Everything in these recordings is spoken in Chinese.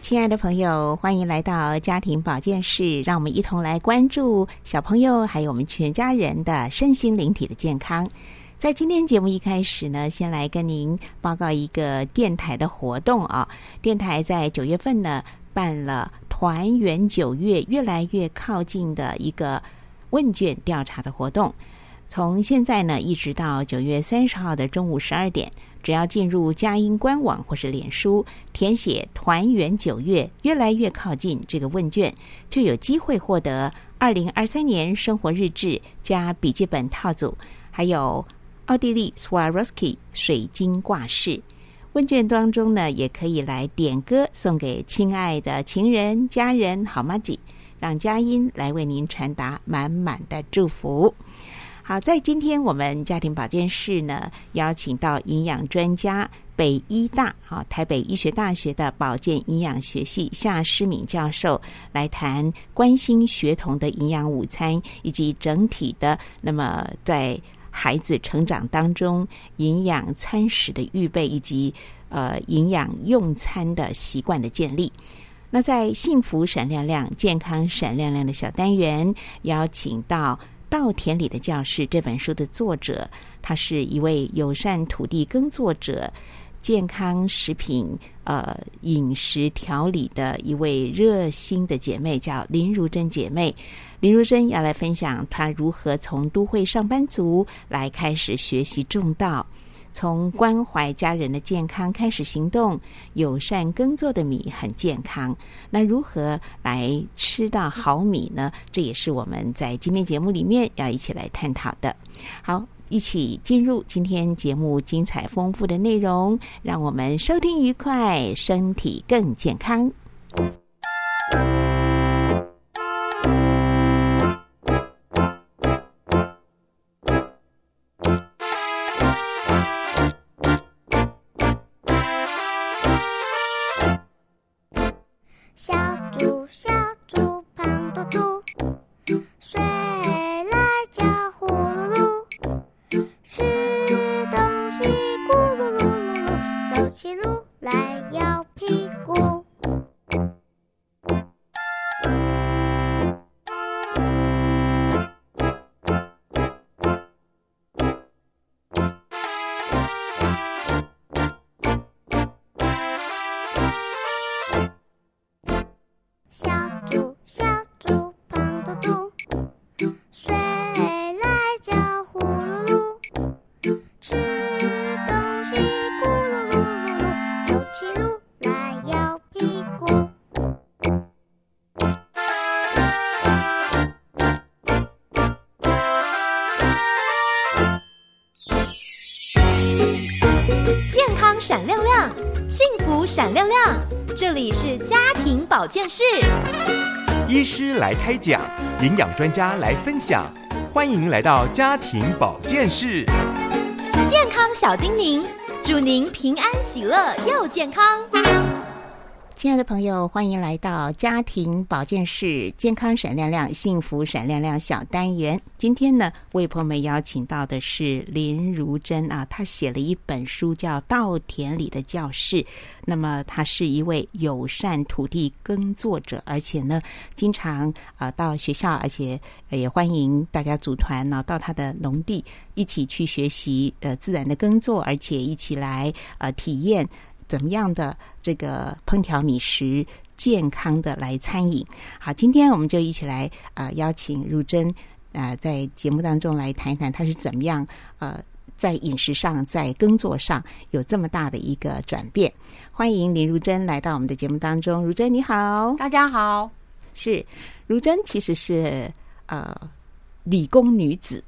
亲爱的朋友，欢迎来到家庭保健室，让我们一同来关注小朋友还有我们全家人的身心灵体的健康。在今天节目一开始呢，先来跟您报告一个电台的活动啊。电台在九月份呢办了“团圆九月，越来越靠近”的一个问卷调查的活动。从现在呢，一直到九月三十号的中午十二点，只要进入佳音官网或是脸书，填写“团圆九月，越来越靠近”这个问卷，就有机会获得二零二三年生活日志加笔记本套组，还有奥地利 Swarovski 水晶挂饰。问卷当中呢，也可以来点歌送给亲爱的情人、家人、好妈吉，让佳音来为您传达满满的祝福。好，在今天我们家庭保健室呢，邀请到营养专家北医大啊台北医学大学的保健营养学系夏诗敏教授来谈关心学童的营养午餐，以及整体的那么在孩子成长当中营养餐食的预备，以及呃营养用餐的习惯的建立。那在幸福闪亮亮、健康闪亮亮的小单元，邀请到。《稻田里的教室》这本书的作者，她是一位友善土地耕作者、健康食品呃饮食调理的一位热心的姐妹，叫林如珍姐妹。林如珍要来分享她如何从都会上班族来开始学习种稻。从关怀家人的健康开始行动，友善耕作的米很健康。那如何来吃到好米呢？这也是我们在今天节目里面要一起来探讨的。好，一起进入今天节目精彩丰富的内容，让我们收听愉快，身体更健康。闪亮亮，这里是家庭保健室。医师来开讲，营养专家来分享，欢迎来到家庭保健室。健康小叮咛，祝您平安喜乐又健康。亲爱的朋友，欢迎来到家庭保健室，健康闪亮亮，幸福闪亮亮小单元。今天呢，为朋友们邀请到的是林如珍啊，她写了一本书叫《稻田里的教室》。那么，她是一位友善土地耕作者，而且呢，经常啊到学校，而且也欢迎大家组团呢到他的农地一起去学习呃自然的耕作，而且一起来呃体验。怎么样的这个烹调米食，健康的来餐饮？好，今天我们就一起来啊，邀请如珍啊，在节目当中来谈一谈，他是怎么样呃，在饮食上，在耕作上有这么大的一个转变。欢迎林如珍来到我们的节目当中，如珍你好，大家好，是如珍其实是呃理工女子，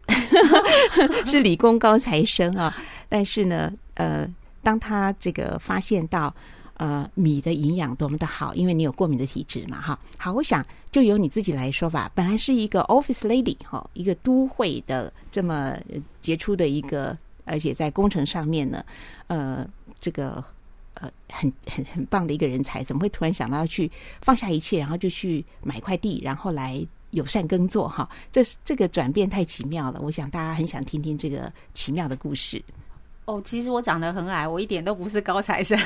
是理工高材生啊，但是呢呃。当他这个发现到，呃米的营养多么的好，因为你有过敏的体质嘛，哈。好，我想就由你自己来说吧。本来是一个 office lady 哈，一个都会的这么杰出的一个，而且在工程上面呢，呃，这个呃很很很棒的一个人才，怎么会突然想到要去放下一切，然后就去买块地，然后来友善耕作哈？这这个转变太奇妙了，我想大家很想听听这个奇妙的故事。哦，其实我长得很矮，我一点都不是高材生。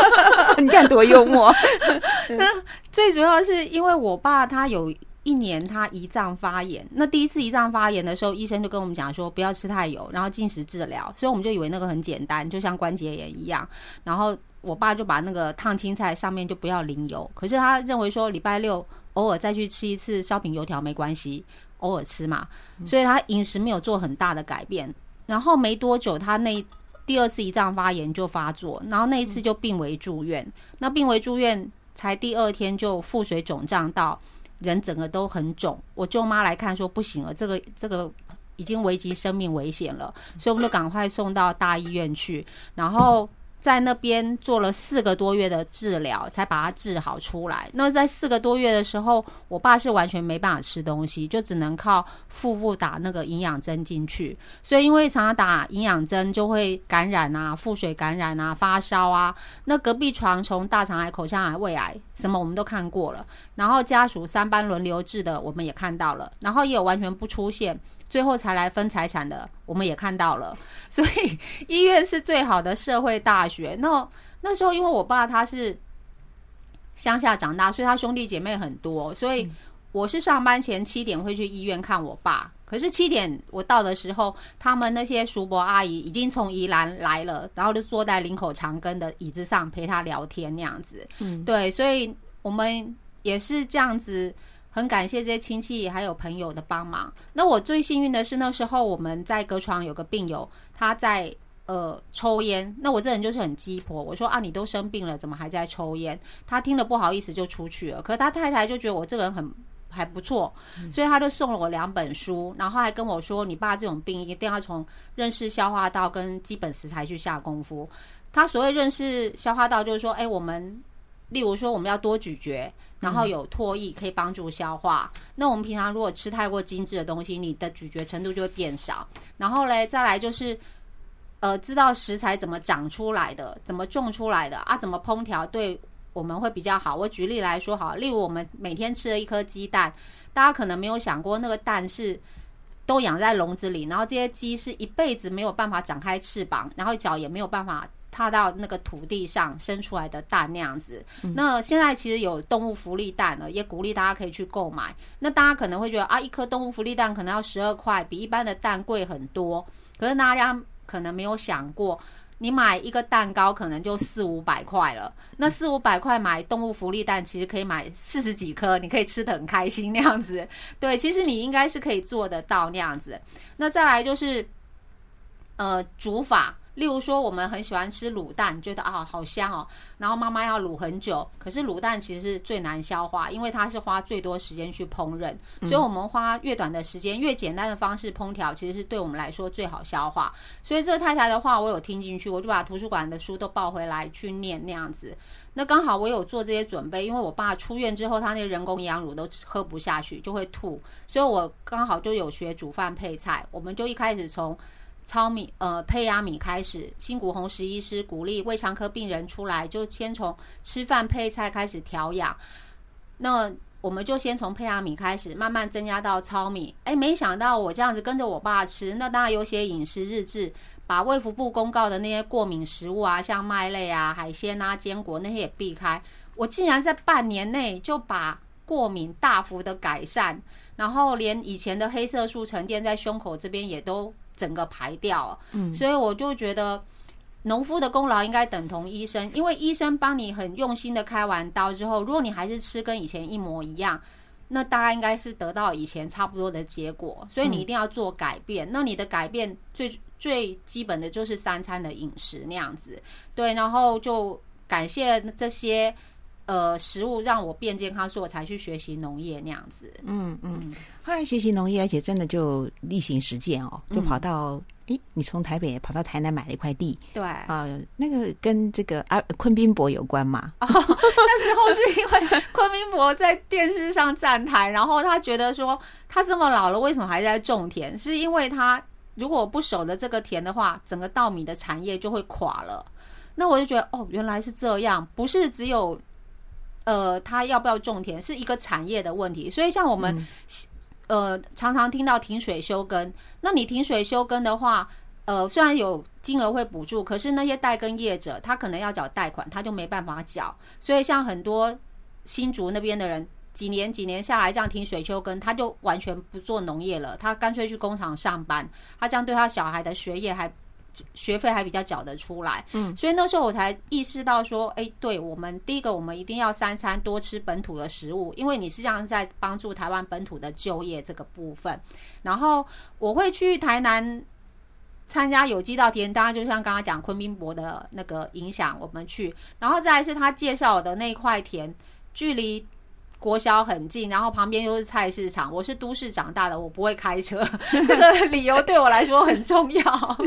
你看多幽默。那最主要是因为我爸他有一年他胰脏发炎，那第一次胰脏发炎的时候，医生就跟我们讲说不要吃太油，然后进食治疗。所以我们就以为那个很简单，就像关节炎一样。然后我爸就把那个烫青菜上面就不要淋油，可是他认为说礼拜六偶尔再去吃一次烧饼油条没关系，偶尔吃嘛。所以他饮食没有做很大的改变。然后没多久，他那第二次胰脏发炎就发作，然后那一次就病危住院。那病危住院才第二天就腹水肿胀到人整个都很肿。我舅妈来看说不行了，这个这个已经危及生命危险了，所以我们就赶快送到大医院去，然后。在那边做了四个多月的治疗，才把它治好出来。那在四个多月的时候，我爸是完全没办法吃东西，就只能靠腹部打那个营养针进去。所以因为常常打营养针，就会感染啊，腹水感染啊，发烧啊。那隔壁床从大肠癌、口腔癌、胃癌什么我们都看过了，然后家属三班轮流治的我们也看到了，然后也有完全不出现。最后才来分财产的，我们也看到了，所以医院是最好的社会大学。那那时候，因为我爸他是乡下长大，所以他兄弟姐妹很多，所以我是上班前七点会去医院看我爸。可是七点我到的时候，他们那些叔伯阿姨已经从宜兰来了，然后就坐在林口长庚的椅子上陪他聊天那样子。嗯，对，所以我们也是这样子。很感谢这些亲戚还有朋友的帮忙。那我最幸运的是，那时候我们在隔床有个病友，他在呃抽烟。那我这人就是很鸡婆，我说啊，你都生病了，怎么还在抽烟？他听了不好意思就出去了。可是他太太就觉得我这个人很还不错，所以他就送了我两本书，然后还跟我说，你爸这种病一定要从认识消化道跟基本食材去下功夫。他所谓认识消化道，就是说，哎，我们。例如说，我们要多咀嚼，然后有唾液可以帮助消化。那我们平常如果吃太过精致的东西，你的咀嚼程度就会变少。然后嘞，再来就是，呃，知道食材怎么长出来的，怎么种出来的啊，怎么烹调，对我们会比较好。我举例来说，好，例如我们每天吃的一颗鸡蛋，大家可能没有想过，那个蛋是都养在笼子里，然后这些鸡是一辈子没有办法展开翅膀，然后脚也没有办法。踏到那个土地上生出来的蛋那样子，那现在其实有动物福利蛋了，也鼓励大家可以去购买。那大家可能会觉得啊，一颗动物福利蛋可能要十二块，比一般的蛋贵很多。可是大家可能没有想过，你买一个蛋糕可能就四五百块了。那四五百块买动物福利蛋，其实可以买四十几颗，你可以吃的很开心那样子。对，其实你应该是可以做得到那样子。那再来就是，呃，煮法。例如说，我们很喜欢吃卤蛋，觉得啊好香哦。然后妈妈要卤很久，可是卤蛋其实是最难消化，因为它是花最多时间去烹饪。所以我们花越短的时间，越简单的方式烹调，其实是对我们来说最好消化。所以这个太太的话，我有听进去，我就把图书馆的书都抱回来去念那样子。那刚好我有做这些准备，因为我爸出院之后，他那人工营养乳都喝不下去，就会吐，所以我刚好就有学煮饭配菜。我们就一开始从。糙米呃胚芽米开始，新谷红十医师鼓励胃肠科病人出来，就先从吃饭配菜开始调养。那我们就先从胚芽米开始，慢慢增加到糙米。哎，没想到我这样子跟着我爸吃，那当然有写饮食日志，把卫福部公告的那些过敏食物啊，像麦类啊、海鲜啊、坚果那些也避开。我竟然在半年内就把过敏大幅的改善，然后连以前的黑色素沉淀在胸口这边也都。整个排掉，嗯，所以我就觉得农夫的功劳应该等同医生，因为医生帮你很用心的开完刀之后，如果你还是吃跟以前一模一样，那大概应该是得到以前差不多的结果，所以你一定要做改变。那你的改变最最基本的就是三餐的饮食那样子，对，然后就感谢这些呃食物让我变健康，所以我才去学习农业那样子。嗯嗯，后来学习农业，而且真的就例行实践哦，就跑到诶，你从台北跑到台南买了一块地对，啊，那个跟这个啊 昆宾博有关嘛？那时候是因为昆宾博在电视上站台，然后他觉得说他这么老了，为什么还在种田？是因为他如果不守着这个田的话，整个稻米的产业就会垮了。那我就觉得哦，原来是这样，不是只有呃他要不要种田，是一个产业的问题。所以像我们、呃常常听到停水休耕，那你停水休耕的话。呃，虽然有金额会补助，可是那些代耕业者他可能要缴贷款，他就没办法缴。所以像很多新竹那边的人，几年几年下来这样停水休耕，他就完全不做农业了，他干脆去工厂上班。他这样对他小孩的学业还学费还比较缴得出来。嗯，所以那时候我才意识到说，哎，对我们第一个，我们一定要三餐多吃本土的食物，因为你实际上在帮助台湾本土的就业这个部分。然后我会去台南。参加有机稻田，当然就像刚刚讲昆宾博的那个影响，我们去，然后再来是他介绍的那块田，距离国小很近，然后旁边又是菜市场。我是都市长大的，我不会开车，这个理由对我来说很重要。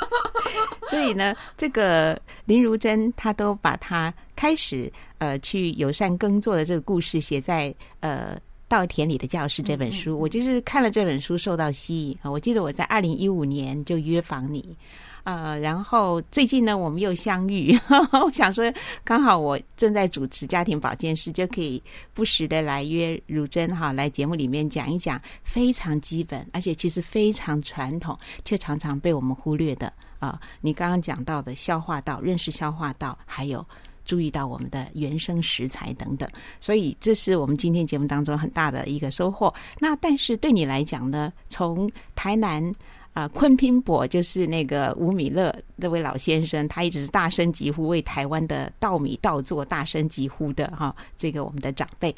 所以呢，这个林如珍她都把她开始呃去友善耕作的这个故事写在呃。稻田里的教室这本书，我就是看了这本书受到吸引啊！我记得我在二零一五年就约访你，呃，然后最近呢我们又相遇，我想说刚好我正在主持家庭保健室，就可以不时的来约如珍哈来节目里面讲一讲非常基本，而且其实非常传统，却常常被我们忽略的啊！你刚刚讲到的消化道，认识消化道，还有。注意到我们的原生食材等等，所以这是我们今天节目当中很大的一个收获。那但是对你来讲呢，从台南啊昆拼博就是那个吴米勒那位老先生，他一直是大声疾呼为台湾的稻米稻作大声疾呼的哈，这个我们的长辈。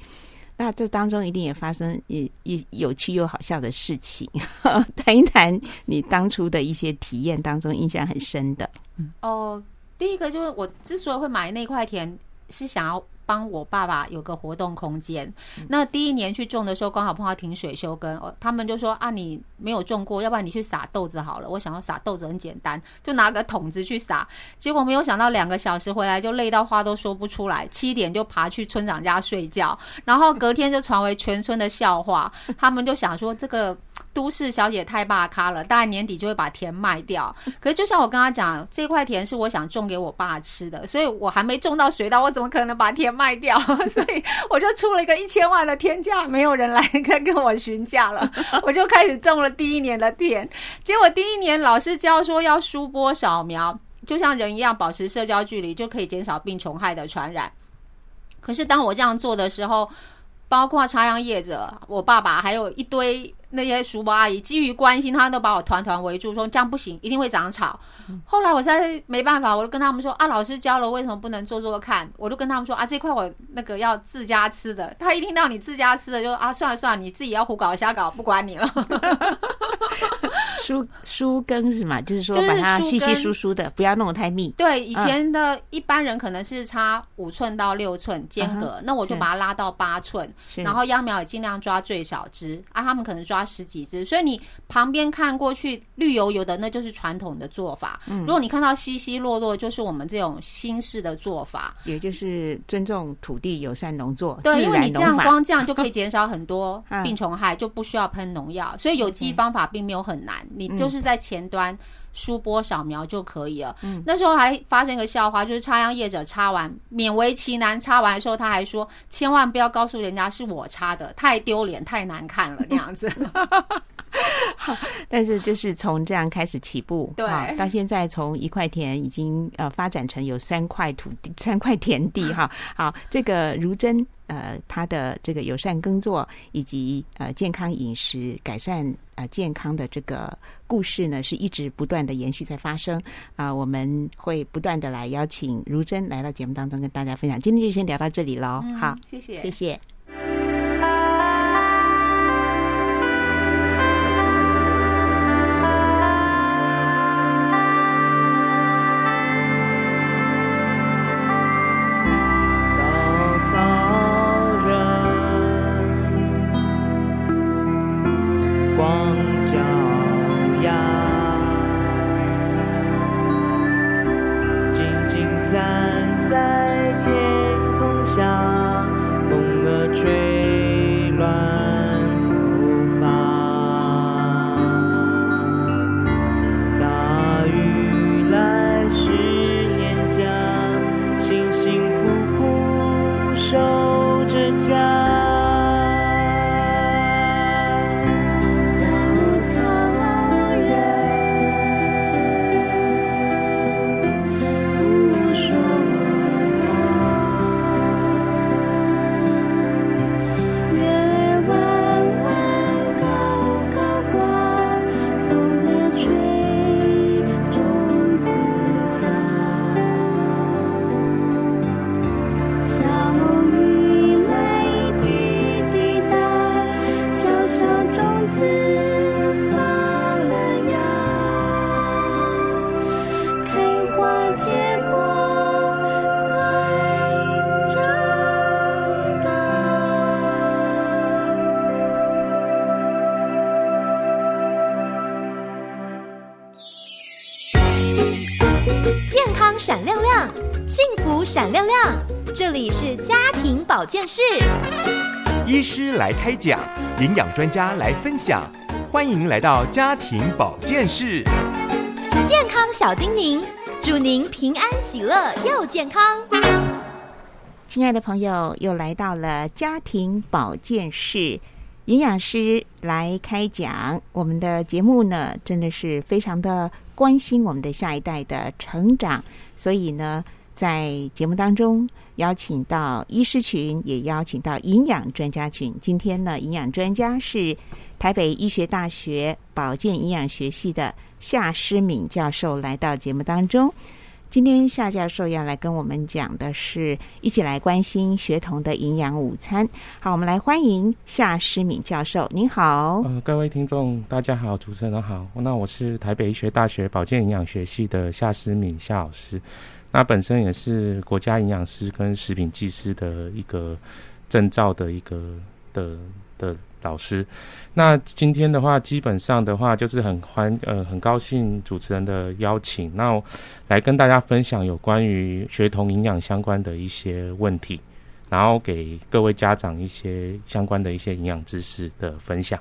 那这当中一定也发生一一有趣又好笑的事情，谈一谈你当初的一些体验当中印象很深的。嗯哦。第一个就是我之所以会买那块田，是想要帮我爸爸有个活动空间。那第一年去种的时候，刚好碰到停水休耕，他们就说啊，你没有种过，要不然你去撒豆子好了。我想要撒豆子很简单，就拿个桶子去撒。结果没有想到两个小时回来就累到话都说不出来，七点就爬去村长家睡觉，然后隔天就传为全村的笑话。他们就想说这个。都市小姐太霸咖了，大概年底就会把田卖掉。可是就像我跟他讲，这块田是我想种给我爸吃的，所以我还没种到水稻，我怎么可能把田卖掉？所以我就出了一个一千万的天价，没有人来跟跟我询价了，我就开始种了第一年的田。结果第一年老师教说要疏播扫描，就像人一样保持社交距离，就可以减少病虫害的传染。可是当我这样做的时候，包括插秧业者、我爸爸，还有一堆。那些叔伯阿姨基于关心，他都把我团团围住，说这样不行，一定会长草。后来我在没办法，我就跟他们说啊，老师教了，为什么不能做做看？我就跟他们说啊，这块我那个要自家吃的。他一听到你自家吃的，就啊，算了算了，你自己要胡搞瞎搞，不管你了。疏疏根是嘛？就是说把它稀稀疏疏的，不要弄得太密。对，以前的一般人可能是差五寸到六寸间隔，那我就把它拉到八寸，然后秧苗也尽量抓最少枝啊，他们可能抓。十几只，所以你旁边看过去绿油油的，那就是传统的做法。嗯如果你看到稀稀落落，就是我们这种新式的做法，也就是尊重土地、友善农作。对，因为你这样光这样就可以减少很多 病虫害，就不需要喷农药。所以有机方法并没有很难，你就是在前端。输波扫描就可以了。嗯，那时候还发生一个笑话，就是插秧业者插完勉为其难插完的时候，他还说：“千万不要告诉人家是我插的，太丢脸，太难看了。”那样子。但是就是从这样开始起步，对，到现在从一块田已经呃发展成有三块土地、三块田地哈。好，这个如真呃，他的这个友善耕作以及呃健康饮食改善呃健康的这个故事呢，是一直不断的延续在发生啊。我们会不断的来邀请如真来到节目当中跟大家分享。今天就先聊到这里喽，好，谢谢，谢谢。闪亮亮。这里是家庭保健室，医师来开讲，营养专家来分享，欢迎来到家庭保健室。健康小叮咛，祝您平安喜乐又健康。亲爱的朋友，又来到了家庭保健室，营养师来开讲。我们的节目呢，真的是非常的关心我们的下一代的成长，所以呢，在节目当中邀请到医师群，也邀请到营养专家群。今天呢，营养专家是台北医学大学保健营养学系的夏诗敏教授来到节目当中。今天夏教授要来跟我们讲的是，一起来关心学童的营养午餐。好，我们来欢迎夏诗敏教授，您好。呃，各位听众，大家好，主持人好。那我是台北医学大学保健营养学系的夏诗敏夏老师，那本身也是国家营养师跟食品技师的一个证照的一个的的。老师，那今天的话，基本上的话就是很欢呃很高兴主持人的邀请，那来跟大家分享有关于学童营养相关的一些问题，然后给各位家长一些相关的一些营养知识的分享。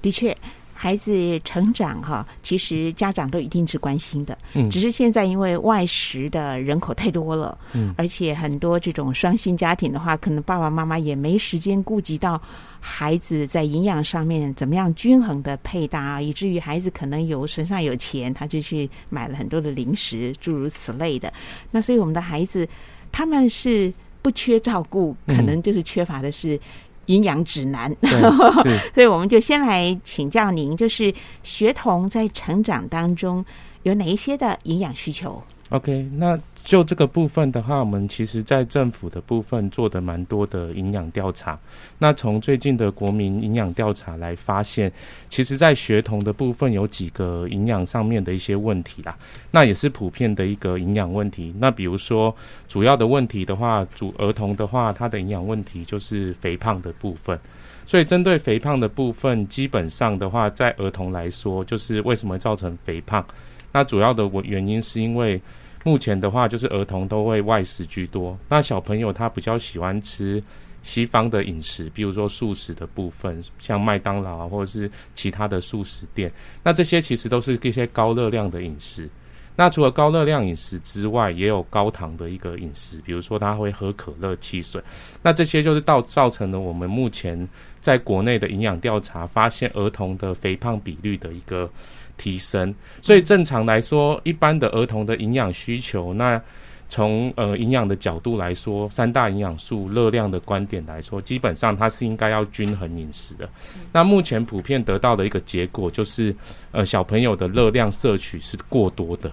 的确。孩子成长哈，其实家长都一定是关心的。嗯，只是现在因为外食的人口太多了，嗯，而且很多这种双薪家庭的话，可能爸爸妈妈也没时间顾及到孩子在营养上面怎么样均衡的配搭，以至于孩子可能有身上有钱，他就去买了很多的零食，诸如此类的。那所以我们的孩子他们是不缺照顾，可能就是缺乏的是。营养指南，所以我们就先来请教您，就是学童在成长当中有哪一些的营养需求？OK，那。就这个部分的话，我们其实在政府的部分做的蛮多的营养调查。那从最近的国民营养调查来发现，其实，在学童的部分有几个营养上面的一些问题啦。那也是普遍的一个营养问题。那比如说，主要的问题的话，主儿童的话，他的营养问题就是肥胖的部分。所以，针对肥胖的部分，基本上的话，在儿童来说，就是为什么造成肥胖？那主要的原因是因为。目前的话，就是儿童都会外食居多。那小朋友他比较喜欢吃西方的饮食，比如说素食的部分，像麦当劳啊，或者是其他的素食店。那这些其实都是一些高热量的饮食。那除了高热量饮食之外，也有高糖的一个饮食，比如说他会喝可乐、汽水。那这些就是造造成了我们目前在国内的营养调查发现儿童的肥胖比率的一个。提升，所以正常来说，一般的儿童的营养需求，那从呃营养的角度来说，三大营养素热量的观点来说，基本上它是应该要均衡饮食的。那目前普遍得到的一个结果就是，呃小朋友的热量摄取是过多的。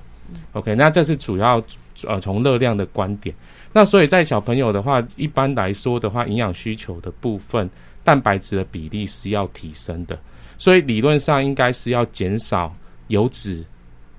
OK，那这是主要呃从热量的观点。那所以在小朋友的话，一般来说的话，营养需求的部分，蛋白质的比例是要提升的。所以理论上应该是要减少油脂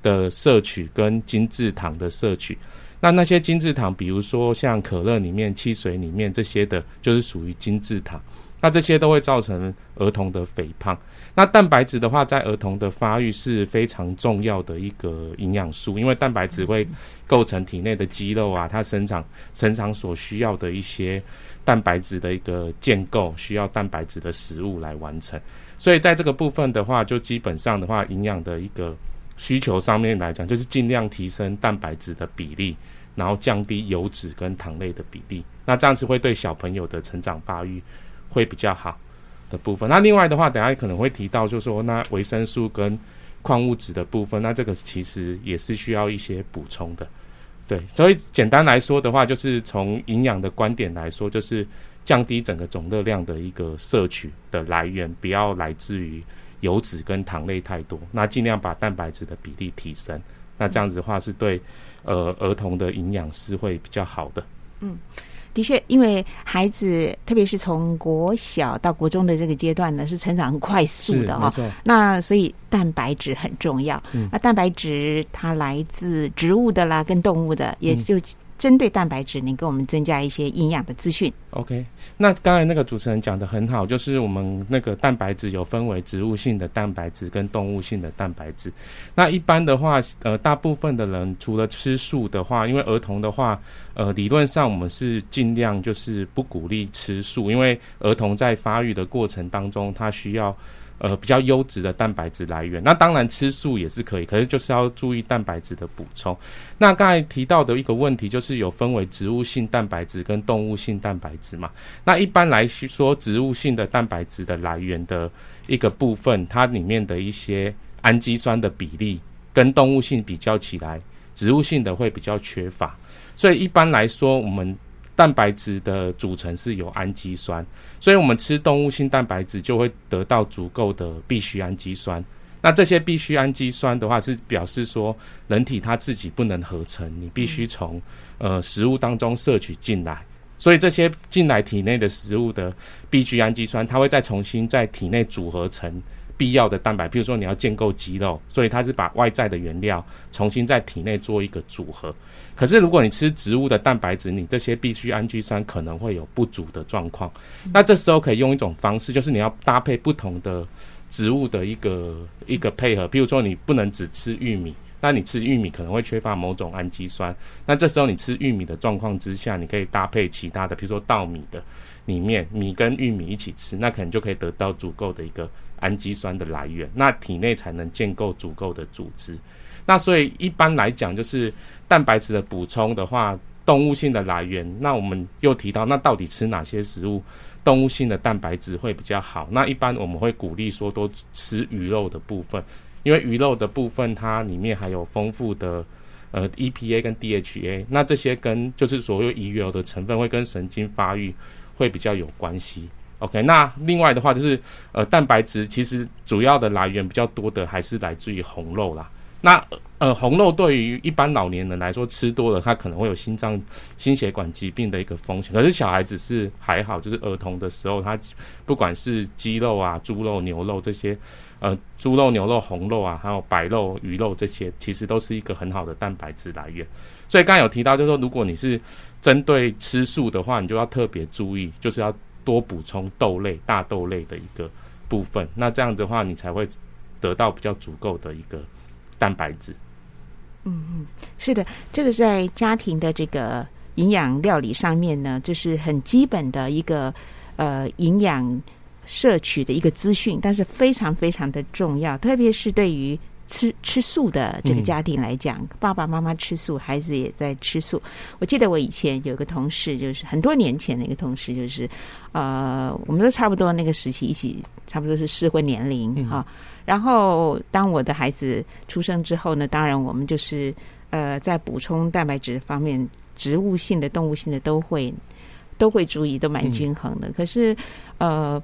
的摄取跟精制糖的摄取。那那些精制糖，比如说像可乐里面、汽水里面这些的，就是属于精制糖。那这些都会造成儿童的肥胖。那蛋白质的话，在儿童的发育是非常重要的一个营养素，因为蛋白质会构成体内的肌肉啊，它生长生长所需要的一些蛋白质的一个建构，需要蛋白质的食物来完成。所以在这个部分的话，就基本上的话，营养的一个需求上面来讲，就是尽量提升蛋白质的比例，然后降低油脂跟糖类的比例。那这样子会对小朋友的成长发育会比较好的部分。那另外的话，等下可能会提到，就是说那维生素跟矿物质的部分，那这个其实也是需要一些补充的。对，所以简单来说的话，就是从营养的观点来说，就是。降低整个总热量的一个摄取的来源，不要来自于油脂跟糖类太多，那尽量把蛋白质的比例提升，那这样子的话是对呃儿童的营养是会比较好的。嗯。的确，因为孩子特别是从国小到国中的这个阶段呢，是成长很快速的哈。那所以蛋白质很重要。嗯那蛋白质它来自植物的啦，跟动物的，也就针对蛋白质，您给我们增加一些营养的资讯。OK，那刚才那个主持人讲的很好，就是我们那个蛋白质有分为植物性的蛋白质跟动物性的蛋白质。那一般的话，呃，大部分的人除了吃素的话，因为儿童的话，呃，理论上我们是尽量就是不鼓励吃素，因为儿童在发育的过程当中，他需要。呃，比较优质的蛋白质来源，那当然吃素也是可以，可是就是要注意蛋白质的补充。那刚才提到的一个问题，就是有分为植物性蛋白质跟动物性蛋白质嘛？那一般来说，植物性的蛋白质的来源的一个部分，它里面的一些氨基酸的比例跟动物性比较起来，植物性的会比较缺乏。所以一般来说，我们蛋白质的组成是有氨基酸，所以我们吃动物性蛋白质就会得到足够的必需氨基酸。那这些必需氨基酸的话，是表示说人体它自己不能合成，你必须从呃食物当中摄取进来。所以这些进来体内的食物的必需氨基酸，它会再重新在体内组合成必要的蛋白。譬如说你要建构肌肉，所以它是把外在的原料重新在体内做一个组合。可是如果你吃植物的蛋白质，你这些必需氨基酸可能会有不足的状况。那这时候可以用一种方式，就是你要搭配不同的植物的一个一个配合。譬如说你不能只吃玉米。那你吃玉米可能会缺乏某种氨基酸，那这时候你吃玉米的状况之下，你可以搭配其他的，比如说稻米的里面，米跟玉米一起吃，那可能就可以得到足够的一个氨基酸的来源，那体内才能建构足够的组织。那所以一般来讲，就是蛋白质的补充的话，动物性的来源，那我们又提到，那到底吃哪些食物动物性的蛋白质会比较好？那一般我们会鼓励说多吃鱼肉的部分。因为鱼肉的部分，它里面还有丰富的呃 EPA 跟 DHA，那这些跟就是所谓鱼油的成分会跟神经发育会比较有关系。OK，那另外的话就是呃蛋白质其实主要的来源比较多的还是来自于红肉啦。那呃红肉对于一般老年人来说吃多了，它可能会有心脏心血管疾病的一个风险。可是小孩子是还好，就是儿童的时候，他不管是鸡肉啊、猪肉、牛肉这些。呃，猪肉、牛肉、红肉啊，还有白肉、鱼肉这些，其实都是一个很好的蛋白质来源。所以刚才有提到，就是说，如果你是针对吃素的话，你就要特别注意，就是要多补充豆类、大豆类的一个部分。那这样子的话，你才会得到比较足够的一个蛋白质。嗯嗯，是的，这个在家庭的这个营养料理上面呢，就是很基本的一个呃营养。摄取的一个资讯，但是非常非常的重要，特别是对于吃吃素的这个家庭来讲，嗯、爸爸妈妈吃素，孩子也在吃素。我记得我以前有个同事，就是很多年前的一个同事，就是呃，我们都差不多那个时期，一起差不多是适婚年龄哈、嗯。然后当我的孩子出生之后呢，当然我们就是呃，在补充蛋白质方面，植物性的、动物性的都会都会注意，都蛮均衡的。嗯、可是呃。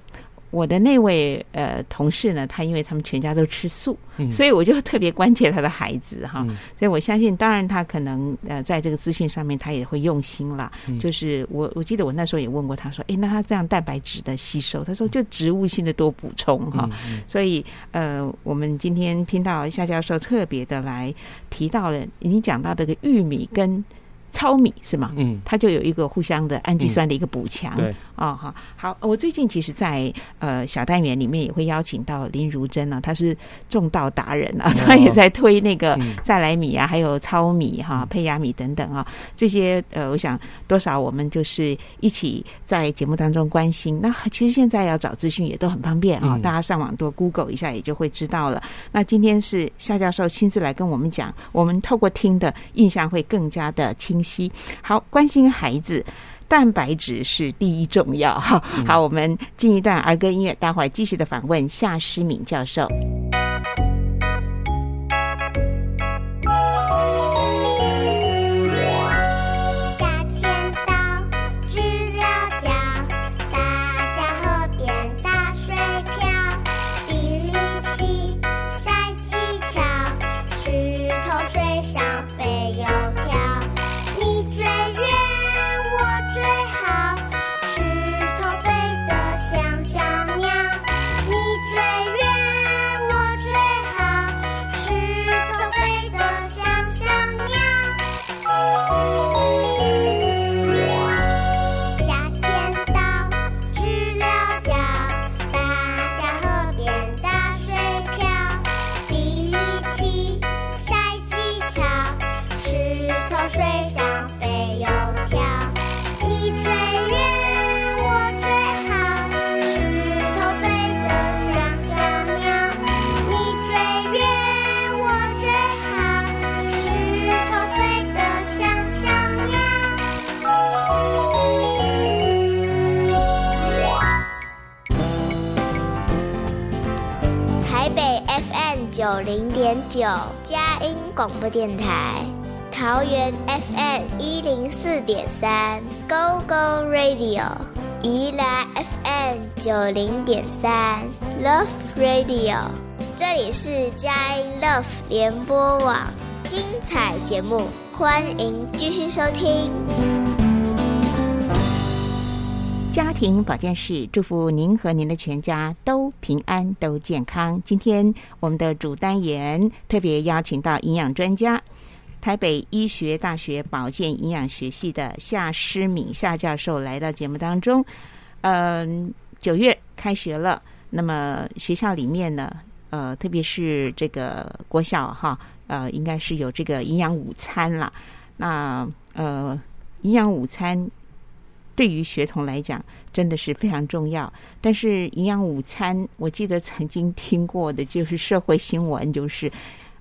我的那位呃同事呢，他因为他们全家都吃素，嗯、所以我就特别关切他的孩子哈。嗯、所以我相信，当然他可能呃在这个资讯上面他也会用心啦。嗯、就是我我记得我那时候也问过他说，哎，那他这样蛋白质的吸收，他说就植物性的多补充哈。所以呃，我们今天听到夏教授特别的来提到了，你讲到这个玉米跟。糙米是吗？嗯，它就有一个互相的氨基酸的一个补强。对，哦，好，好，我最近其实，在呃小单元里面也会邀请到林如珍呢、啊，她是种稻达人啊，她也在推那个再来米啊，还有糙米哈、啊、胚芽米等等啊，这些呃，我想多少我们就是一起在节目当中关心。那其实现在要找资讯也都很方便啊，嗯大家上网多 Google 一下也就会知道了。那今天是夏教授亲自来跟我们讲，我们透过听的印象会更加的清晰。好，关心孩子，蛋白质是第一重要哈。好，我们进一段儿歌音乐，待会儿继续的访问夏诗敏教授。广播电台。桃园 FM 一零四点三，Go Go Radio；宜兰 FM 九零点三，Love Radio。这里是佳音 Love 联播网，精彩节目，欢迎继续收听。家庭保健室祝福您和您的全家都平安、都健康。今天我们的主单元特别邀请到营养专家。台北医学大学保健营养学系的夏诗敏夏教授来到节目当中。嗯，九月开学了，那么学校里面呢，呃，特别是这个国小哈，呃，应该是有这个营养午餐啦。那呃，营养午餐对于学童来讲真的是非常重要。但是营养午餐，我记得曾经听过的就是社会新闻，就是。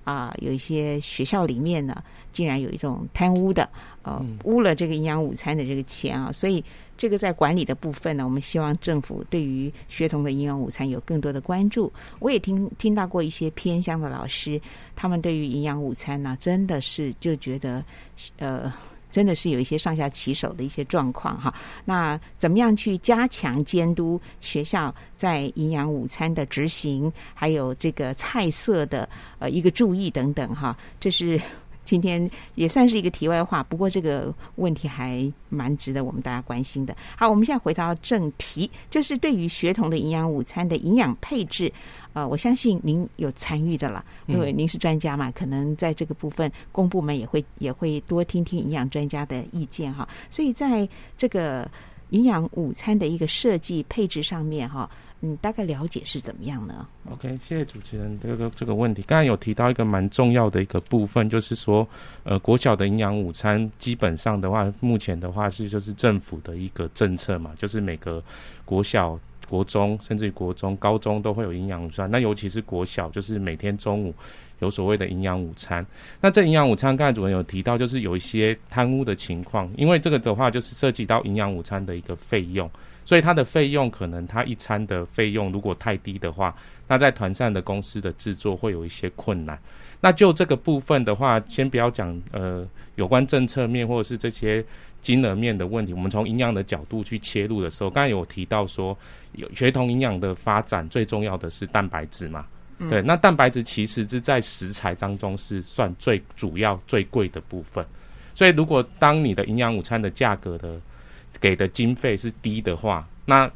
啊，有一些学校里面呢，竟然有一种贪污的，呃，污了这个营养午餐的这个钱啊，所以这个在管理的部分呢，我们希望政府对于学童的营养午餐有更多的关注。我也听听到过一些偏乡的老师，他们对于营养午餐呢，真的是就觉得，呃。真的是有一些上下其手的一些状况哈。那怎么样去加强监督学校在营养午餐的执行，还有这个菜色的呃一个注意等等哈？这是。今天也算是一个题外话，不过这个问题还蛮值得我们大家关心的。好，我们现在回到正题，就是对于学童的营养午餐的营养配置，呃，我相信您有参与的了，因为您是专家嘛，可能在这个部分公部门也会也会多听听营养专家的意见哈。所以在这个营养午餐的一个设计配置上面哈。你大概了解是怎么样呢？OK，谢谢主持人这个这个问题。刚才有提到一个蛮重要的一个部分，就是说，呃，国小的营养午餐基本上的话，目前的话是就是政府的一个政策嘛，就是每个国小、国中，甚至于国中、高中都会有营养午餐。那尤其是国小，就是每天中午有所谓的营养午餐。那这营养午餐，刚才主持人有提到，就是有一些贪污的情况，因为这个的话就是涉及到营养午餐的一个费用。所以它的费用可能它一餐的费用如果太低的话，那在团膳的公司的制作会有一些困难。那就这个部分的话，先不要讲呃有关政策面或者是这些金额面的问题，我们从营养的角度去切入的时候，刚才有提到说，有学童营养的发展最重要的是蛋白质嘛？对，那蛋白质其实是在食材当中是算最主要最贵的部分。所以如果当你的营养午餐的价格的给的经费是低的话，那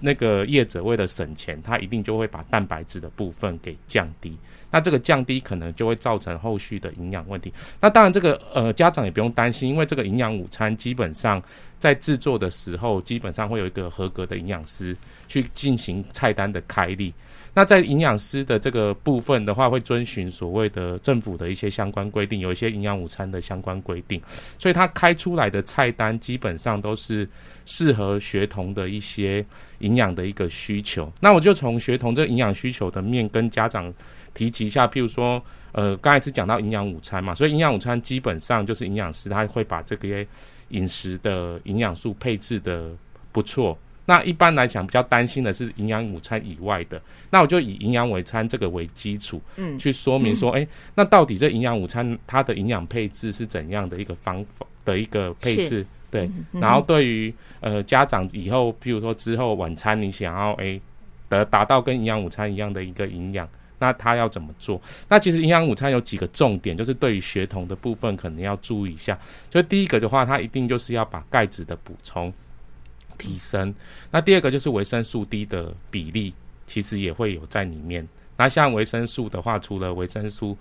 那个业者为了省钱，他一定就会把蛋白质的部分给降低。那这个降低可能就会造成后续的营养问题。那当然，这个呃家长也不用担心，因为这个营养午餐基本上在制作的时候，基本上会有一个合格的营养师去进行菜单的开立。那在营养师的这个部分的话，会遵循所谓的政府的一些相关规定，有一些营养午餐的相关规定，所以他开出来的菜单基本上都是适合学童的一些营养的一个需求。那我就从学童这营养需求的面跟家长提及一下，譬如说，呃，刚才是讲到营养午餐嘛，所以营养午餐基本上就是营养师他会把这个饮食的营养素配置的不错。那一般来讲，比较担心的是营养午餐以外的。那我就以营养午餐这个为基础，嗯，去说明说，哎，那到底这营养午餐它的营养配置是怎样的一个方法的一个配置？对。然后对于呃家长以后，譬如说之后晚餐你想要哎得达到跟营养午餐一样的一个营养，那他要怎么做？那其实营养午餐有几个重点，就是对于学童的部分可能要注意一下。就第一个的话，它一定就是要把钙质的补充。提升，那第二个就是维生素 D 的比例，其实也会有在里面。那像维生素的话，除了维生素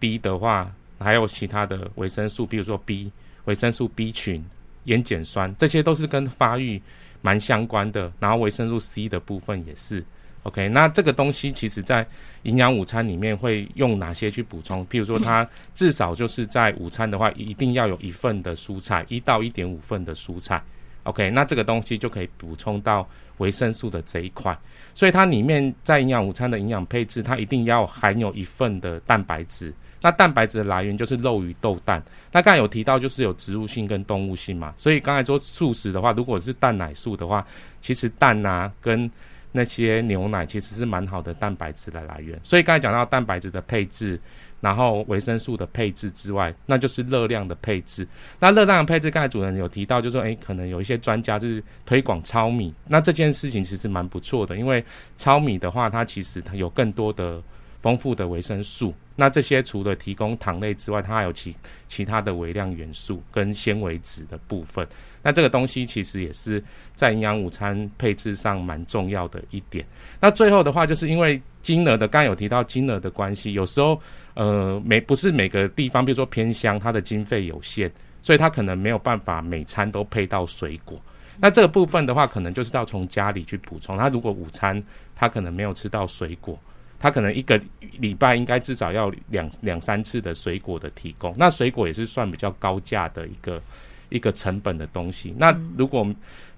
D 的话，还有其他的维生素，比如说 B 维生素 B 群、烟碱酸，这些都是跟发育蛮相关的。然后维生素 C 的部分也是。OK，那这个东西其实在营养午餐里面会用哪些去补充？譬如说，它至少就是在午餐的话，一定要有一份的蔬菜，一到一点五份的蔬菜。OK，那这个东西就可以补充到维生素的这一块，所以它里面在营养午餐的营养配置，它一定要含有一份的蛋白质。那蛋白质的来源就是肉、鱼、豆、蛋。那刚才有提到就是有植物性跟动物性嘛，所以刚才说素食的话，如果是蛋奶素的话，其实蛋啊跟那些牛奶其实是蛮好的蛋白质的来源。所以刚才讲到蛋白质的配置，然后维生素的配置之外，那就是热量的配置。那热量的配置，刚才主任有提到，就说，诶，可能有一些专家就是推广糙米，那这件事情其实蛮不错的，因为糙米的话，它其实它有更多的丰富的维生素。那这些除了提供糖类之外，它还有其其他的微量元素跟纤维质的部分。那这个东西其实也是在营养午餐配置上蛮重要的一点。那最后的话，就是因为金额的，刚有提到金额的关系，有时候呃每不是每个地方，比如说偏乡，它的经费有限，所以它可能没有办法每餐都配到水果。那这个部分的话，可能就是要从家里去补充。他如果午餐他可能没有吃到水果。他可能一个礼拜应该至少要两两三次的水果的提供，那水果也是算比较高价的一个一个成本的东西。那如果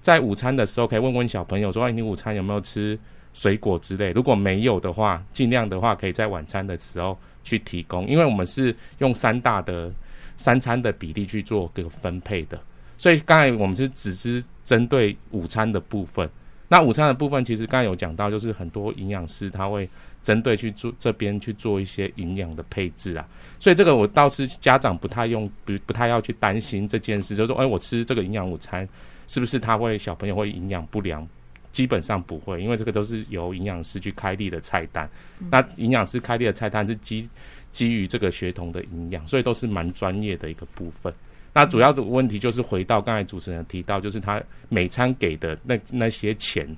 在午餐的时候，可以问问小朋友说：“哎，你午餐有没有吃水果之类？”如果没有的话，尽量的话可以在晚餐的时候去提供，因为我们是用三大的三餐的比例去做个分配的。所以刚才我们是只是针对午餐的部分。那午餐的部分，其实刚才有讲到，就是很多营养师他会。针对去做这边去做一些营养的配置啊，所以这个我倒是家长不太用不不太要去担心这件事，就是说，哎，我吃这个营养午餐是不是他会小朋友会营养不良？基本上不会，因为这个都是由营养师去开立的菜单。那营养师开立的菜单是基基于这个学童的营养，所以都是蛮专业的一个部分。那主要的问题就是回到刚才主持人提到，就是他每餐给的那那些钱。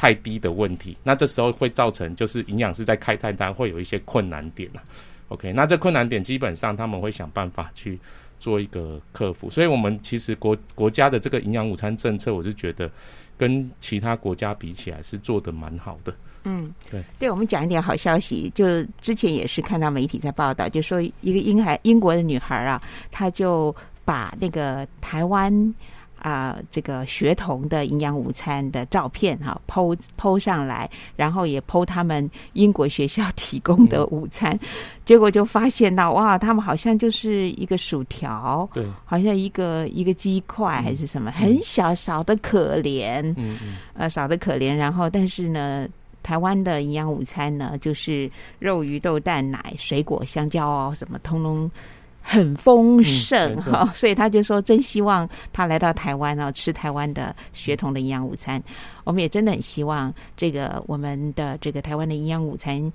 太低的问题，那这时候会造成就是营养师在开菜单会有一些困难点啊。OK，那这困难点基本上他们会想办法去做一个克服。所以，我们其实国国家的这个营养午餐政策，我是觉得跟其他国家比起来是做的蛮好的。嗯，对，对我们讲一点好消息，就之前也是看到媒体在报道，就说一个英孩英国的女孩啊，她就把那个台湾。啊，这个学童的营养午餐的照片哈，剖剖上来，然后也剖他们英国学校提供的午餐，结果就发现到哇，他们好像就是一个薯条，对，好像一个一个鸡块还是什么，很小，少的可怜，嗯嗯，呃，少的可怜。然后，但是呢，台湾的营养午餐呢，就是肉、鱼、豆、蛋、奶、水果、香蕉哦，什么通通。很丰盛哈，所以他就说真希望他来到台湾哦，吃台湾的学童的营养午餐。我们也真的很希望这个我们的这个台湾的营养午餐。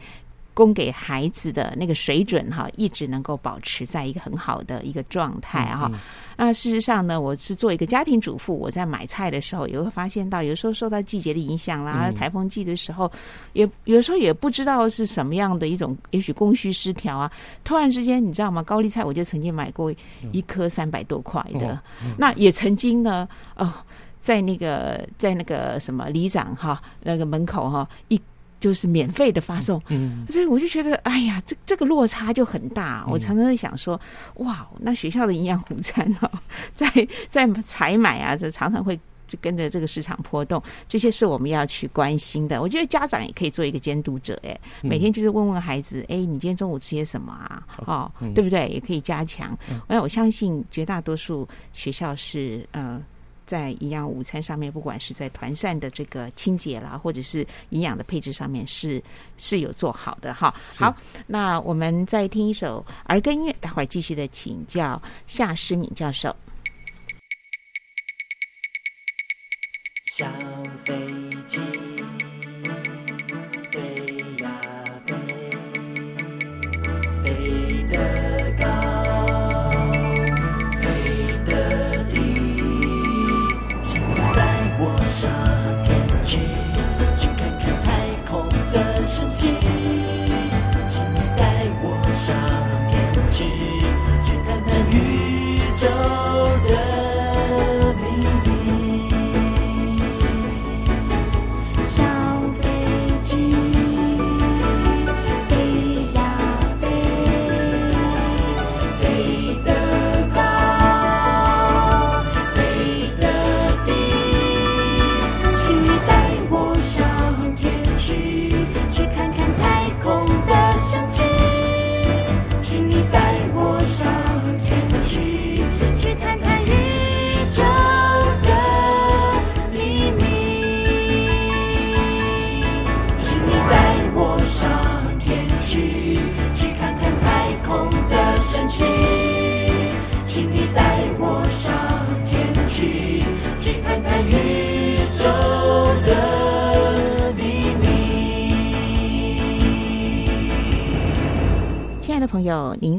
供给孩子的那个水准哈，一直能够保持在一个很好的一个状态哈。那事实上呢，我是做一个家庭主妇，我在买菜的时候也会发现到，有时候受到季节的影响啦，台风季的时候，也有时候也不知道是什么样的一种，也许供需失调啊。突然之间，你知道吗？高丽菜我就曾经买过一颗三百多块的，那也曾经呢，哦，在那个在那个什么里长哈那个门口哈一。就是免费的发送，嗯，所以我就觉得，哎呀，这这个落差就很大。我常常在想说，哇，那学校的营养午餐哦，在在采买啊，这常常会跟着这个市场波动，这些是我们要去关心的。我觉得家长也可以做一个监督者，哎，每天就是问问孩子，哎，你今天中午吃些什么啊？哦，对不对？也可以加强。那我相信绝大多数学校是呃。在营养午餐上面，不管是在团膳的这个清洁啦，或者是营养的配置上面，是是有做好的哈。好，那我们再听一首儿歌音乐，待会儿继续的请教夏诗敏教授。小飞机飞呀飞，飞得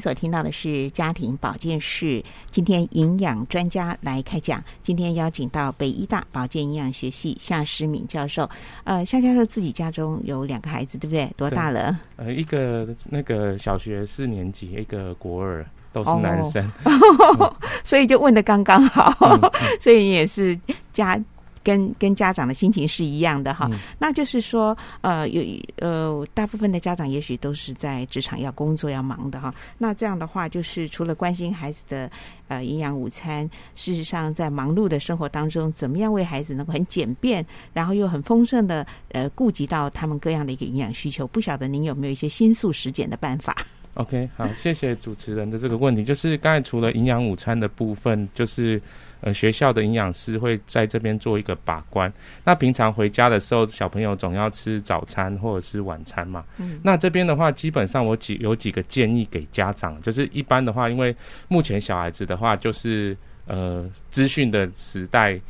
所听到的是家庭保健室。今天营养专家来开讲，今天邀请到北医大保健营养学系夏诗敏教授。呃，夏教授自己家中有两个孩子，对不对？多大了？呃，一个那个小学四年级，一个国二，都是男生。所以就问的刚刚好，嗯 所以也是家跟跟家长的心情是一样的哈。嗯那就是说，呃，有呃，大部分的家长也许都是在职场要工作要忙的哈。那这样的话，就是除了关心孩子的呃营养午餐，事实上在忙碌的生活当中，怎么样为孩子能够很简便，然后又很丰盛的呃顾及到他们各样的一个营养需求？不晓得您有没有一些新素实践的办法？OK，好，谢谢主持人的这个问题。就是刚才除了营养午餐的部分，就是呃学校的营养师会在这边做一个把关。那平常回家的时候，小朋友总要吃早餐或者是晚餐嘛。嗯那这边的话，基本上我几有几个建议给家长，就是一般的话，因为目前小孩子的话，就是呃资讯的时代。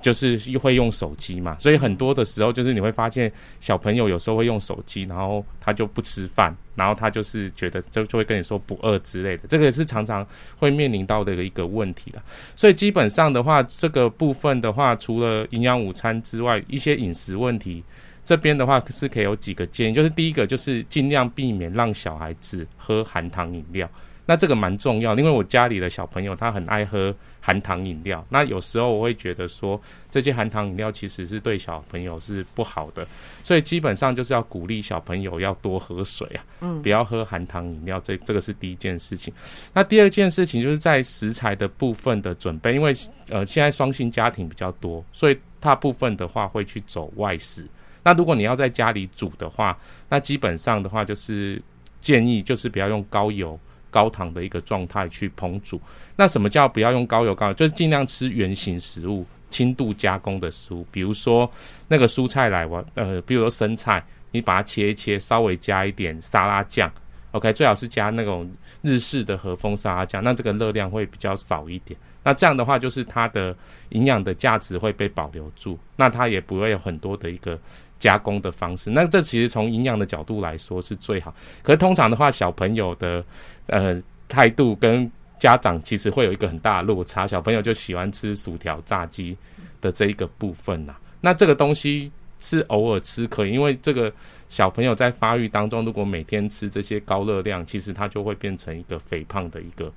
就是会用手机嘛，所以很多的时候就是你会发现小朋友有时候会用手机，然后他就不吃饭，然后他就是觉得就就会跟你说不饿之类的，这个也是常常会面临到的一个问题的。所以基本上的话，这个部分的话，除了营养午餐之外，一些饮食问题。这边的话是可以有几个建议，就是第一个就是尽量避免让小孩子喝含糖饮料，那这个蛮重要，因为我家里的小朋友他很爱喝含糖饮料，那有时候我会觉得说这些含糖饮料其实是对小朋友是不好的，所以基本上就是要鼓励小朋友要多喝水啊，嗯不要喝含糖饮料，这这个是第一件事情。那第二件事情就是在食材的部分的准备，因为呃现在双薪家庭比较多，所以大部分的话会去走外食。那如果你要在家里煮的话，那基本上的话就是建议就是不要用高油、高糖的一个状态去烹煮。那什么叫不要用高油高油？就是尽量吃原形食物、轻度加工的食物，比如说那个蔬菜来我呃，比如说生菜，你把它切一切，稍微加一点沙拉酱。OK，最好是加那种日式的和风沙拉酱，那这个热量会比较少一点。那这样的话，就是它的营养的价值会被保留住，那它也不会有很多的一个加工的方式。那这其实从营养的角度来说是最好。可是通常的话，小朋友的呃态度跟家长其实会有一个很大的落差。小朋友就喜欢吃薯条、炸鸡的这一个部分呐、那这个东西是偶尔吃可以，因为这个小朋友在发育当中，如果每天吃这些高热量，其实他就会变成一个肥胖的一个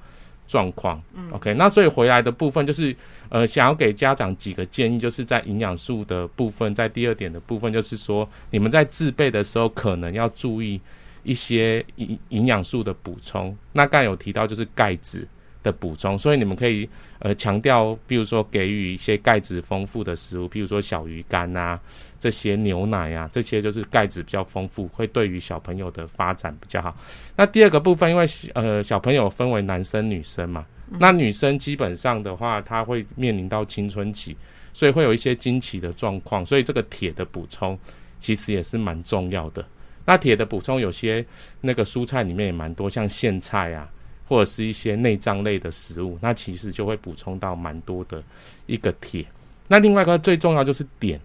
状况。OK，那所以回来的部分就是，呃，想要给家长几个建议，就是在营养素的部分，在第二点的部分，就是说你们在自备的时候，可能要注意一些营营养素的补充。那刚才有提到就是钙质的补充，所以你们可以呃强调，比如说给予一些钙质丰富的食物，比如说小鱼干啊，这些牛奶啊，这些就是钙质比较丰富，会对于小朋友的发展比较好。那第二个部分，因为呃小朋友分为男生女生嘛，那女生基本上的话，她会面临到青春期，所以会有一些经期的状况，所以这个铁的补充其实也是蛮重要的。那铁的补充，有些那个蔬菜里面也蛮多，像苋菜啊，或者是一些内脏类的食物，那其实就会补充到蛮多的一个铁。那另外一个最重要就是碘，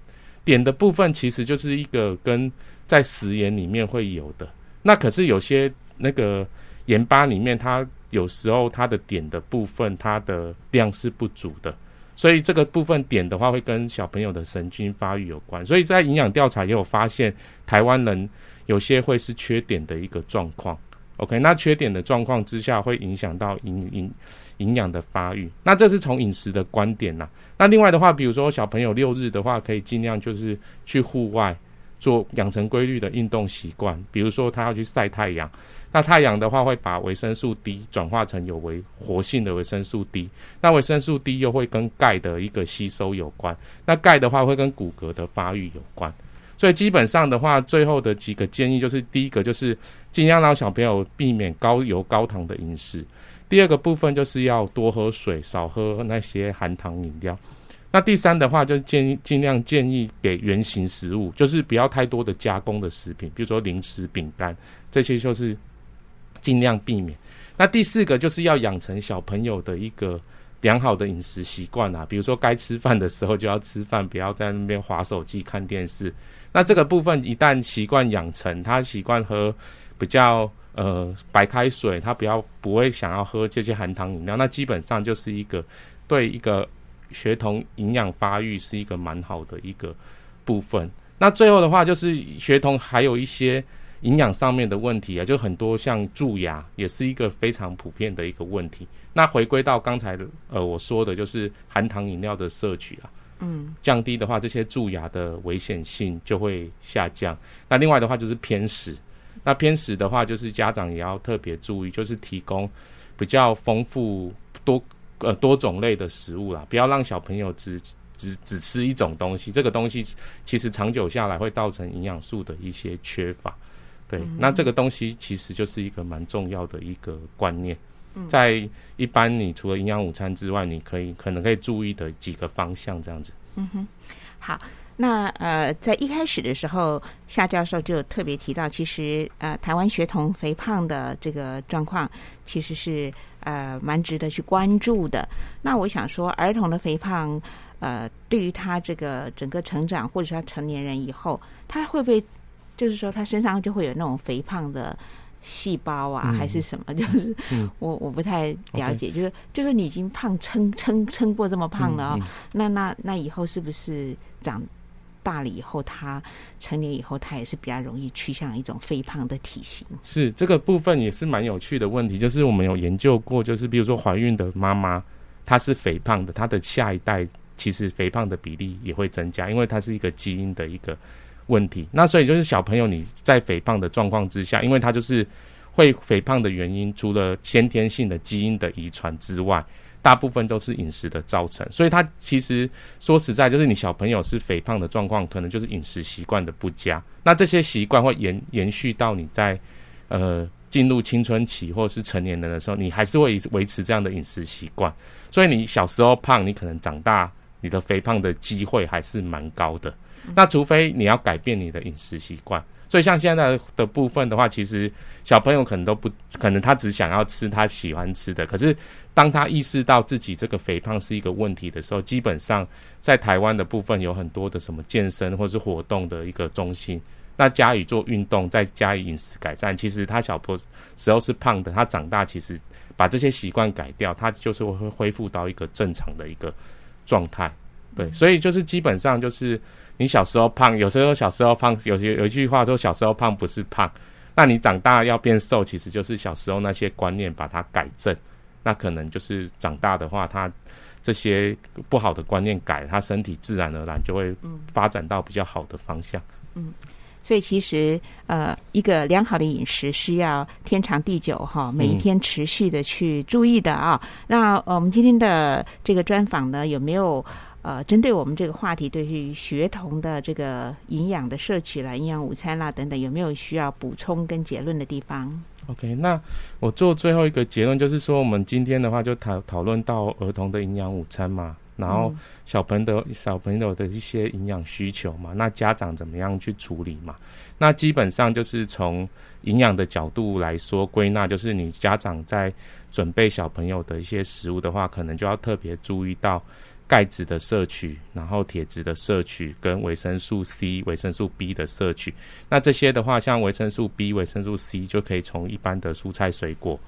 碘的部分其实就是一个跟在食盐里面会有的。那可是有些那个盐巴里面，它有时候它的碘的部分，它的量是不足的。所以这个部分碘的话，会跟小朋友的神经发育有关。所以在营养调查也有发现，台湾人有些会是缺碘的一个状况。OK，那缺碘的状况之下，会影响到营营营养的发育。那这是从饮食的观点呐、那另外的话，比如说小朋友六日的话，可以尽量就是去户外做养成规律的运动习惯，比如说他要去晒太阳。那太阳的话，会把维生素 D 转化成有维活性的维生素 D。那维生素 D 又会跟钙的一个吸收有关。那钙的话，会跟骨骼的发育有关。所以基本上的话，最后的几个建议就是：第一个就是尽量让小朋友避免高油高糖的饮食；第二个部分就是要多喝水，少喝那些含糖饮料。那第三的话，就是建议尽量建议给原形食物，就是不要太多的加工的食品，比如说零食、饼干这些，就是尽量避免。那第四个就是要养成小朋友的一个良好的饮食习惯啊，比如说该吃饭的时候就要吃饭，不要在那边划手机、看电视。那这个部分一旦习惯养成，他习惯喝比较呃白开水，他不要不会想要喝这些含糖饮料，那基本上就是一个对一个学童营养发育是一个蛮好的一个部分。那最后的话就是学童还有一些营养上面的问题啊，就很多像蛀牙也是一个非常普遍的一个问题。那回归到刚才呃我说的，就是含糖饮料的摄取啊，嗯降低的话，这些蛀牙的危险性就会下降。那另外的话就是偏食，那偏食的话，就是家长也要特别注意，就是提供比较丰富多呃多种类的食物啦，不要让小朋友只只只吃一种东西，这个东西其实长久下来会造成营养素的一些缺乏。对，那这个东西其实就是一个蛮重要的一个观念。在一般你除了营养午餐之外，你可以可能可以注意的几个方向这样子。嗯哼好，那呃，在一开始的时候，夏教授就特别提到，其实呃，台湾学童肥胖的这个状况，其实是呃蛮值得去关注的。那我想说，儿童的肥胖，呃，对于他这个整个成长，或者是他成年人以后，他会不会就是说他身上就会有那种肥胖的？细胞啊，嗯还是什么？就是、嗯我我不太了解，就是就是你已经胖撑撑撑过这么胖了哦，嗯嗯那那那以后是不是长大了以后，他成年以后，他也是比较容易趋向一种肥胖的体型？是这个部分也是蛮有趣的问题，就是我们有研究过，就是比如说怀孕的妈妈，她是肥胖的，她的下一代其实肥胖的比例也会增加，因为它是一个基因的一个问题。那所以就是小朋友你在肥胖的状况之下，因为他就是会肥胖的原因，除了先天性的基因的遗传之外，大部分都是饮食的造成。所以他其实说实在，就是你小朋友是肥胖的状况，可能就是饮食习惯的不佳。那这些习惯会延延续到你在呃进入青春期或者是成年人的时候，你还是会维持这样的饮食习惯。所以你小时候胖，你可能长大你的肥胖的机会还是蛮高的。那除非你要改变你的饮食习惯。所以像现在的部分的话，其实小朋友可能都不可能，他只想要吃他喜欢吃的。可是当他意识到自己这个肥胖是一个问题的时候，基本上在台湾的部分有很多的什么健身或是活动的一个中心，那加以做运动，再加以饮食改善，其实他小朋时候是胖的，他长大其实把这些习惯改掉，他就是会恢复到一个正常的一个状态。对，所以就是基本上就是你小时候胖，有时候小时候胖，有些有一句话说小时候胖不是胖，那你长大要变瘦，其实就是小时候那些观念把它改正，那可能就是长大的话，他这些不好的观念改，他身体自然而然就会发展到比较好的方向。嗯所以其实呃，一个良好的饮食是要天长地久哈，每一天持续的去注意的啊。那呃我们今天的这个专访呢，有没有呃针对我们这个话题，对于学童的这个营养的摄取啦、营养午餐啦等等，有没有需要补充跟结论的地方？OK，那我做最后一个结论就是说，我们今天的话就讨讨论到儿童的营养午餐嘛，然后小朋友小朋友的一些营养需求嘛，那家长怎么样去处理嘛？那基本上就是从营养的角度来说，归纳就是你家长在准备小朋友的一些食物的话，可能就要特别注意到钙质的摄取，然后铁质的摄取跟维生素 C、维生素 B 的摄取。那这些的话，像维生素 B、维生素 C 就可以从一般的蔬菜水果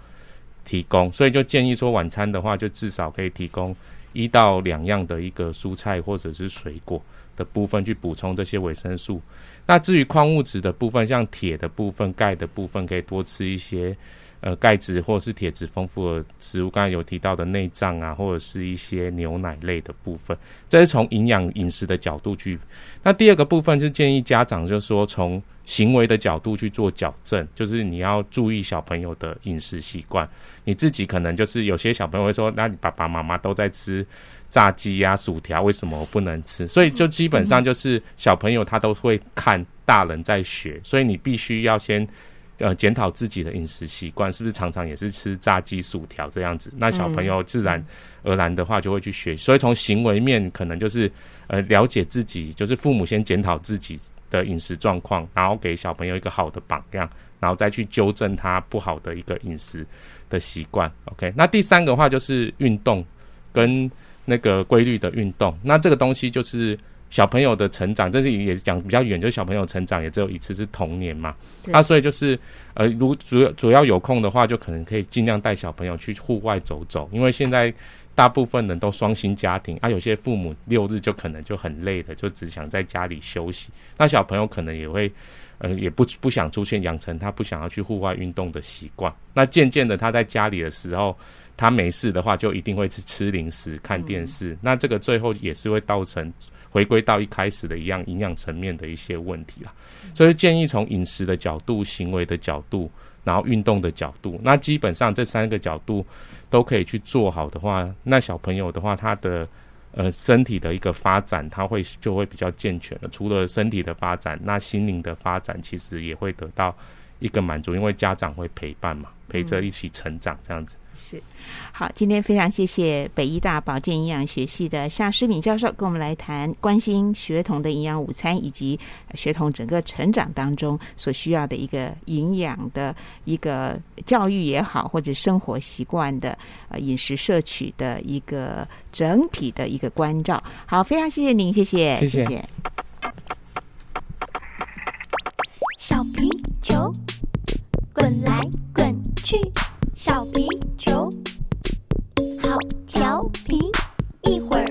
提供，所以就建议说晚餐的话，就至少可以提供一到两样的一个蔬菜或者是水果的部分去补充这些维生素。那至于矿物质的部分，像铁的部分、钙的部分，可以多吃一些呃钙质或者是铁质丰富的食物。刚才有提到的内脏啊，或者是一些牛奶类的部分，这是从营养饮食的角度去。那第二个部分是建议家长，就是说从行为的角度去做矫正，就是你要注意小朋友的饮食习惯。你自己可能就是有些小朋友会说，那你爸爸妈妈都在吃炸鸡呀、薯条，为什么我不能吃？所以就基本上就是小朋友他都会看大人在学，所以你必须要先。呃，检讨自己的饮食习惯，是不是常常也是吃炸鸡、薯条这样子？那小朋友自然而然的话就会去学。所以从行为面，可能就是呃了解自己，就是父母先检讨自己的饮食状况，然后给小朋友一个好的榜样，然后再去纠正他不好的一个饮食的习惯。OK，那第三个话就是运动跟那个规律的运动。那这个东西就是小朋友的成长，这是也讲比较远，就是小朋友成长也只有一次是童年嘛。对那所以就是呃，如主要主要有空的话，就可能可以尽量带小朋友去户外走走，因为现在大部分人都双薪家庭，啊，有些父母六日就可能就很累了，就只想在家里休息。那小朋友可能也会。呃，也不不想出现养成他不想要去户外运动的习惯。那渐渐的，他在家里的时候，他没事的话，就一定会去吃零食、看电视。那这个最后也是会造成回归到一开始的一样营养层面的一些问题啦。所以建议从饮食的角度、行为的角度，然后运动的角度，那基本上这三个角度都可以去做好的话，那小朋友的话，他的呃身体的一个发展，他会就会比较健全了。除了身体的发展，那心灵的发展其实也会得到一个满足，因为家长会陪伴嘛，陪着一起成长这样子。是，好，今天非常谢谢北医大保健营养学系的夏诗敏教授跟我们来谈关心学童的营养午餐，以及学童整个成长当中所需要的一个营养的一个教育也好，或者生活习惯的呃饮食摄取的一个整体的一个关照。好，非常谢谢您，谢谢，谢谢谢。小皮球，滚来滚去，小皮一会儿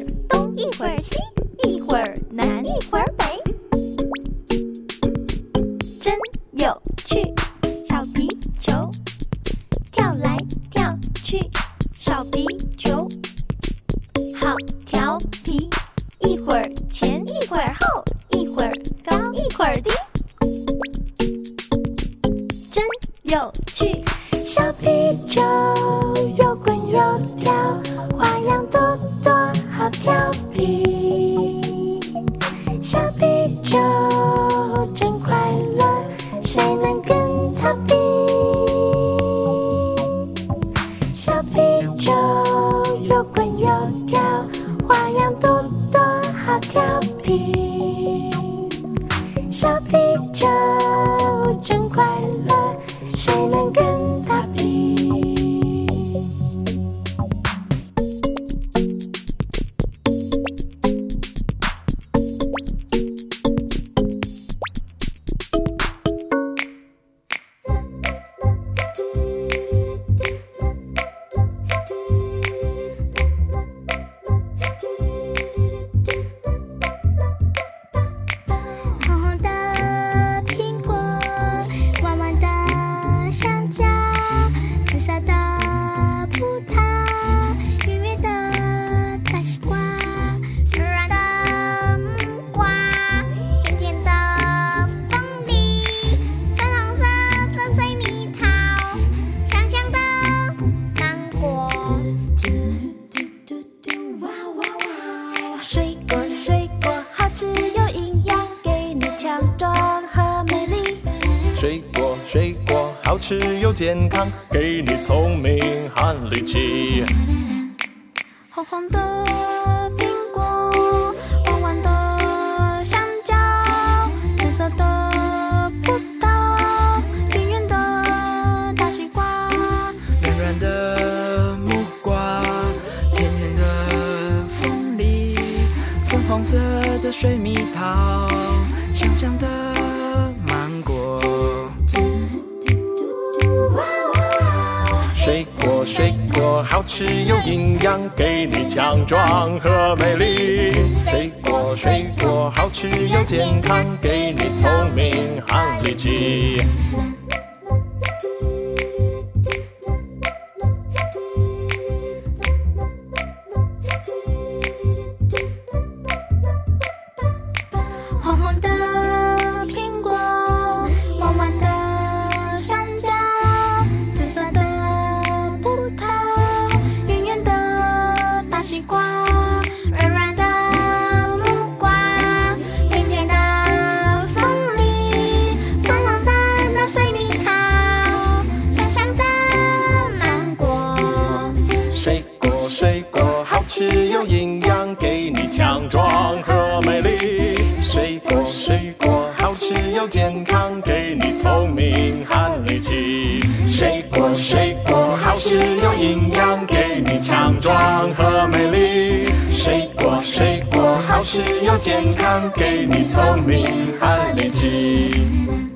健康，给你聪明和力气。